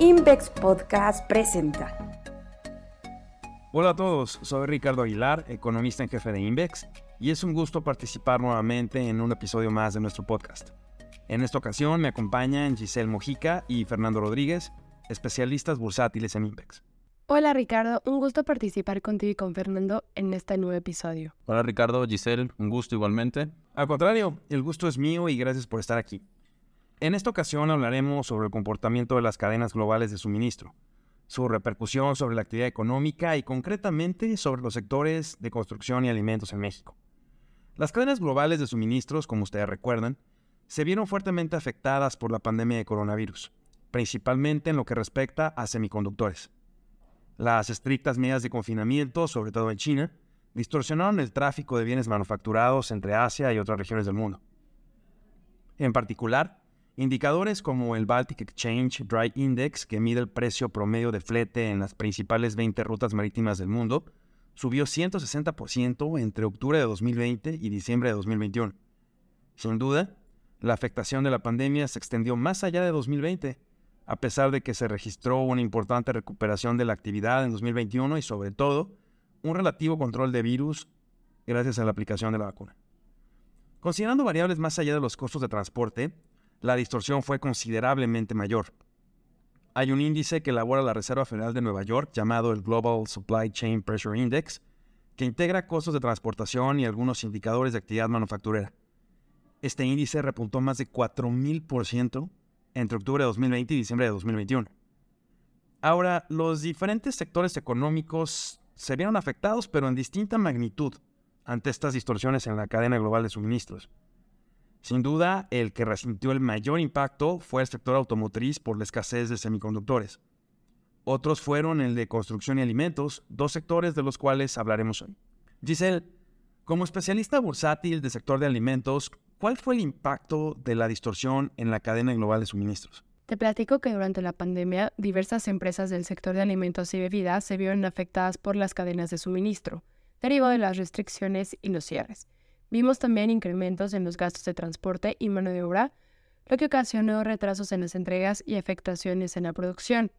Invex Podcast presenta. Hola a todos, soy Ricardo Aguilar, economista en jefe de Invex, y es un gusto participar nuevamente en un episodio más de nuestro podcast. En esta ocasión me acompañan Giselle Mojica y Fernando Rodríguez, especialistas bursátiles en Invex. Hola Ricardo, un gusto participar contigo y con Fernando en este nuevo episodio. Hola Ricardo, Giselle, un gusto igualmente. Al contrario, el gusto es mío y gracias por estar aquí. En esta ocasión hablaremos sobre el comportamiento de las cadenas globales de suministro, su repercusión sobre la actividad económica y concretamente sobre los sectores de construcción y alimentos en México. Las cadenas globales de suministros, como ustedes recuerdan, se vieron fuertemente afectadas por la pandemia de coronavirus, principalmente en lo que respecta a semiconductores. Las estrictas medidas de confinamiento, sobre todo en China, distorsionaron el tráfico de bienes manufacturados entre Asia y otras regiones del mundo. En particular, indicadores como el Baltic Exchange Dry Index, que mide el precio promedio de flete en las principales 20 rutas marítimas del mundo, subió 160% entre octubre de 2020 y diciembre de 2021. Sin duda, la afectación de la pandemia se extendió más allá de 2020 a pesar de que se registró una importante recuperación de la actividad en 2021 y sobre todo un relativo control de virus gracias a la aplicación de la vacuna. Considerando variables más allá de los costos de transporte, la distorsión fue considerablemente mayor. Hay un índice que elabora la Reserva Federal de Nueva York llamado el Global Supply Chain Pressure Index, que integra costos de transportación y algunos indicadores de actividad manufacturera. Este índice repuntó más de 4.000% entre octubre de 2020 y diciembre de 2021. Ahora, los diferentes sectores económicos se vieron afectados, pero en distinta magnitud, ante estas distorsiones en la cadena global de suministros. Sin duda, el que resintió el mayor impacto fue el sector automotriz por la escasez de semiconductores. Otros fueron el de construcción y alimentos, dos sectores de los cuales hablaremos hoy. Giselle, como especialista bursátil del sector de alimentos, ¿Cuál fue el impacto de la distorsión en la cadena global de suministros? Te platico que durante la pandemia diversas empresas del sector de alimentos y bebidas se vieron afectadas por las cadenas de suministro, derivado de las restricciones y los cierres. Vimos también incrementos en los gastos de transporte y mano de obra, lo que ocasionó retrasos en las entregas y afectaciones en la producción.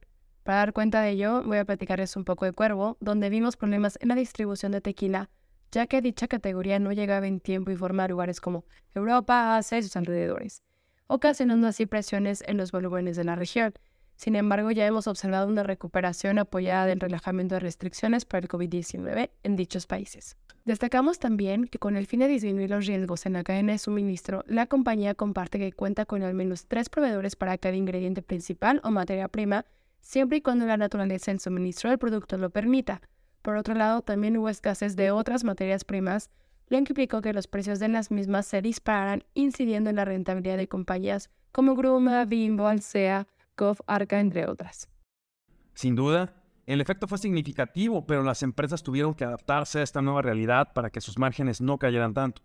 Para dar cuenta de ello, voy a platicarles un poco de Cuervo, donde vimos problemas en la distribución de tequila ya que dicha categoría no llegaba en tiempo y forma a lugares como Europa, Asia y sus alrededores, ocasionando así presiones en los volúmenes de la región. Sin embargo, ya hemos observado una recuperación apoyada del relajamiento de restricciones para el COVID-19 en dichos países. Destacamos también que con el fin de disminuir los riesgos en la cadena de suministro, la compañía comparte que cuenta con al menos tres proveedores para cada ingrediente principal o materia prima, siempre y cuando la naturaleza del suministro del producto lo permita. Por otro lado, también hubo escasez de otras materias primas, lo que implicó que los precios de las mismas se dispararan, incidiendo en la rentabilidad de compañías como Gruma, Bimbo, Alsea, Arca, entre otras. Sin duda, el efecto fue significativo, pero las empresas tuvieron que adaptarse a esta nueva realidad para que sus márgenes no cayeran tanto.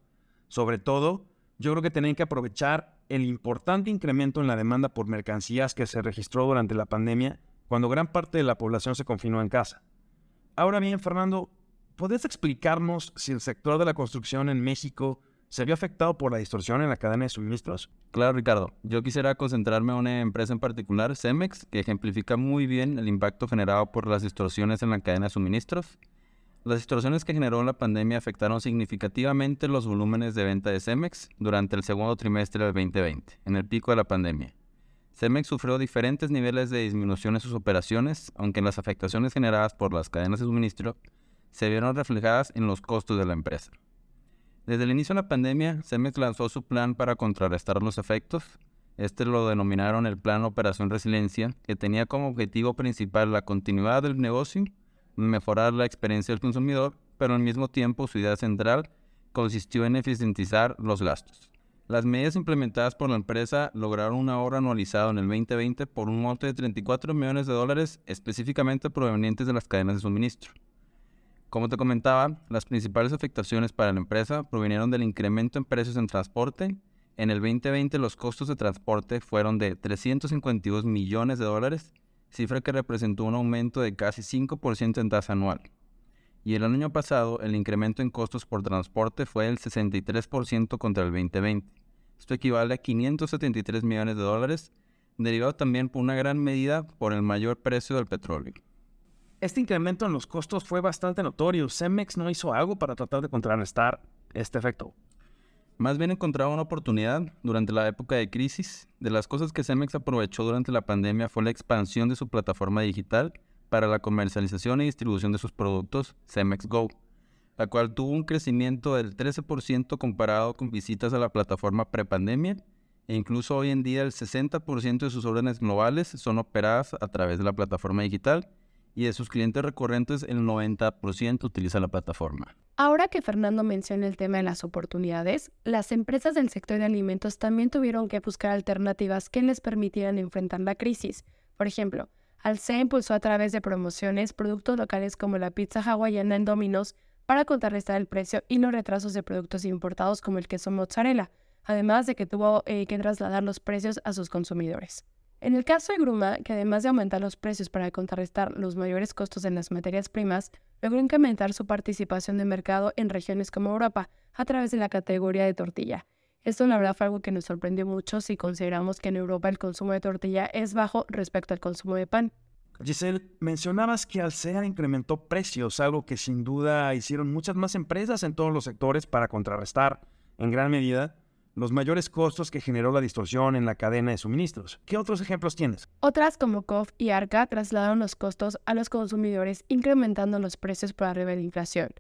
Sobre todo, yo creo que tenían que aprovechar el importante incremento en la demanda por mercancías que se registró durante la pandemia, cuando gran parte de la población se confinó en casa. Ahora bien, Fernando, ¿podrías explicarnos si el sector de la construcción en México se vio afectado por la distorsión en la cadena de suministros? Claro, Ricardo. Yo quisiera concentrarme en una empresa en particular, Cemex, que ejemplifica muy bien el impacto generado por las distorsiones en la cadena de suministros. Las distorsiones que generó la pandemia afectaron significativamente los volúmenes de venta de Cemex durante el segundo trimestre del 2020, en el pico de la pandemia. Cemex sufrió diferentes niveles de disminución en sus operaciones, aunque las afectaciones generadas por las cadenas de suministro se vieron reflejadas en los costos de la empresa. Desde el inicio de la pandemia, Cemex lanzó su plan para contrarrestar los efectos. Este lo denominaron el Plan Operación Resiliencia, que tenía como objetivo principal la continuidad del negocio, mejorar la experiencia del consumidor, pero al mismo tiempo su idea central consistió en eficientizar los gastos. Las medidas implementadas por la empresa lograron un ahorro anualizado en el 2020 por un monto de 34 millones de dólares específicamente provenientes de las cadenas de suministro. Como te comentaba, las principales afectaciones para la empresa provinieron del incremento en precios en transporte. En el 2020 los costos de transporte fueron de 352 millones de dólares, cifra que representó un aumento de casi 5% en tasa anual y el año pasado el incremento en costos por transporte fue del 63% contra el 2020. Esto equivale a 573 millones de dólares, derivado también por una gran medida por el mayor precio del petróleo. Este incremento en los costos fue bastante notorio. Cemex no hizo algo para tratar de contrarrestar este efecto. Más bien encontraba una oportunidad durante la época de crisis. De las cosas que Cemex aprovechó durante la pandemia fue la expansión de su plataforma digital para la comercialización y distribución de sus productos, Cemex Go, la cual tuvo un crecimiento del 13% comparado con visitas a la plataforma prepandemia e incluso hoy en día el 60% de sus órdenes globales son operadas a través de la plataforma digital y de sus clientes recurrentes el 90% utiliza la plataforma. Ahora que Fernando menciona el tema de las oportunidades, las empresas del sector de alimentos también tuvieron que buscar alternativas que les permitieran enfrentar la crisis. Por ejemplo, Alsea impulsó a través de promociones productos locales como la pizza hawaiana en Domino's para contrarrestar el precio y los retrasos de productos importados como el queso mozzarella, además de que tuvo eh, que trasladar los precios a sus consumidores. En el caso de Gruma, que además de aumentar los precios para contrarrestar los mayores costos en las materias primas, logró incrementar su participación de mercado en regiones como Europa a través de la categoría de tortilla. Esto la verdad fue algo que nos sorprendió mucho si consideramos que en Europa el consumo de tortilla es bajo respecto al consumo de pan. Giselle, mencionabas que Alsea incrementó precios, algo que sin duda hicieron muchas más empresas en todos los sectores para contrarrestar, en gran medida, los mayores costos que generó la distorsión en la cadena de suministros. ¿Qué otros ejemplos tienes? Otras como COF y ARCA trasladaron los costos a los consumidores incrementando los precios por arriba de la inflación.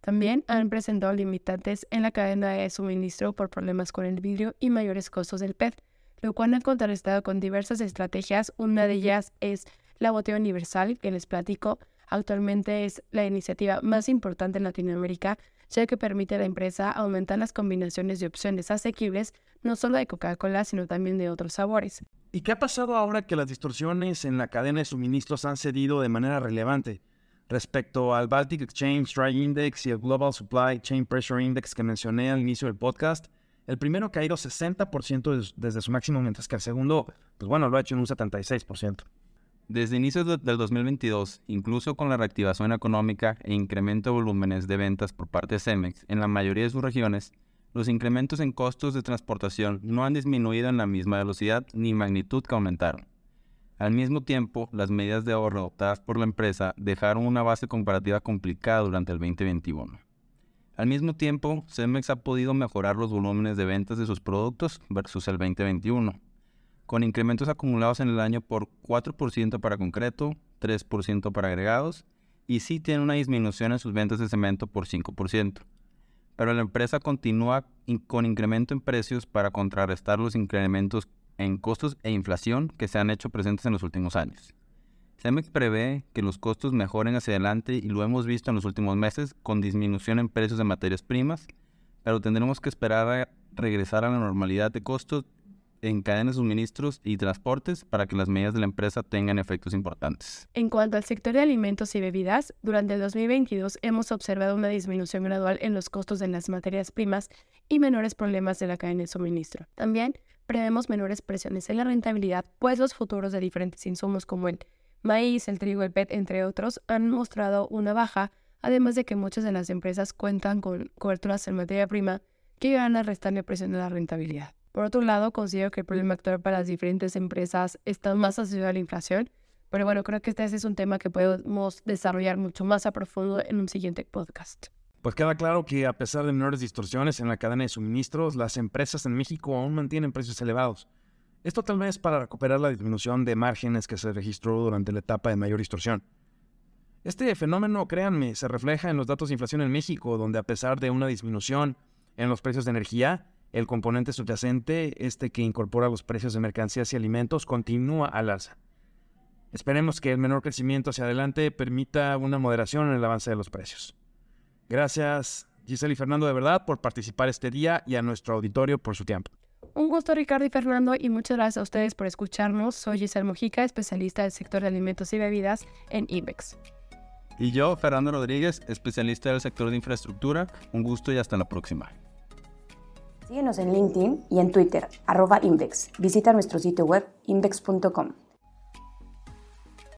También han presentado limitantes en la cadena de suministro por problemas con el vidrio y mayores costos del PET, lo cual han contrarrestado con diversas estrategias. Una de ellas es la botella universal, que les platico, actualmente es la iniciativa más importante en Latinoamérica ya que permite a la empresa aumentar las combinaciones de opciones asequibles, no solo de Coca-Cola, sino también de otros sabores. ¿Y qué ha pasado ahora que las distorsiones en la cadena de suministros han cedido de manera relevante? Respecto al Baltic Exchange Dry Index y el Global Supply Chain Pressure Index que mencioné al inicio del podcast, el primero ha caído 60% desde su máximo, mientras que el segundo, pues bueno, lo ha hecho en un 76%. Desde inicios del 2022, incluso con la reactivación económica e incremento de volúmenes de ventas por parte de Cemex en la mayoría de sus regiones, los incrementos en costos de transportación no han disminuido en la misma velocidad ni magnitud que aumentaron. Al mismo tiempo, las medidas de ahorro adoptadas por la empresa dejaron una base comparativa complicada durante el 2021. Al mismo tiempo, Cemex ha podido mejorar los volúmenes de ventas de sus productos versus el 2021 con incrementos acumulados en el año por 4% para concreto, 3% para agregados, y sí tiene una disminución en sus ventas de cemento por 5%. Pero la empresa continúa con incremento en precios para contrarrestar los incrementos en costos e inflación que se han hecho presentes en los últimos años. Cemex prevé que los costos mejoren hacia adelante y lo hemos visto en los últimos meses con disminución en precios de materias primas, pero tendremos que esperar a regresar a la normalidad de costos en cadenas de suministros y transportes para que las medidas de la empresa tengan efectos importantes. En cuanto al sector de alimentos y bebidas, durante el 2022 hemos observado una disminución gradual en los costos de las materias primas y menores problemas de la cadena de suministro. También prevemos menores presiones en la rentabilidad, pues los futuros de diferentes insumos como el maíz, el trigo, el PET, entre otros, han mostrado una baja, además de que muchas de las empresas cuentan con coberturas en materia prima que van a restarle presión a la rentabilidad. Por otro lado, considero que el problema actual para las diferentes empresas está más asociado a la inflación, pero bueno, creo que este es un tema que podemos desarrollar mucho más a profundo en un siguiente podcast. Pues queda claro que a pesar de menores distorsiones en la cadena de suministros, las empresas en México aún mantienen precios elevados. Esto tal vez para recuperar la disminución de márgenes que se registró durante la etapa de mayor distorsión. Este fenómeno, créanme, se refleja en los datos de inflación en México, donde a pesar de una disminución en los precios de energía, el componente subyacente, este que incorpora los precios de mercancías y alimentos, continúa al alza. Esperemos que el menor crecimiento hacia adelante permita una moderación en el avance de los precios. Gracias Giselle y Fernando de verdad por participar este día y a nuestro auditorio por su tiempo. Un gusto Ricardo y Fernando y muchas gracias a ustedes por escucharnos. Soy Giselle Mojica, especialista del sector de alimentos y bebidas en IBEX. Y yo, Fernando Rodríguez, especialista del sector de infraestructura. Un gusto y hasta la próxima. Síguenos en LinkedIn y en Twitter, arroba Invex. Visita nuestro sitio web invex.com.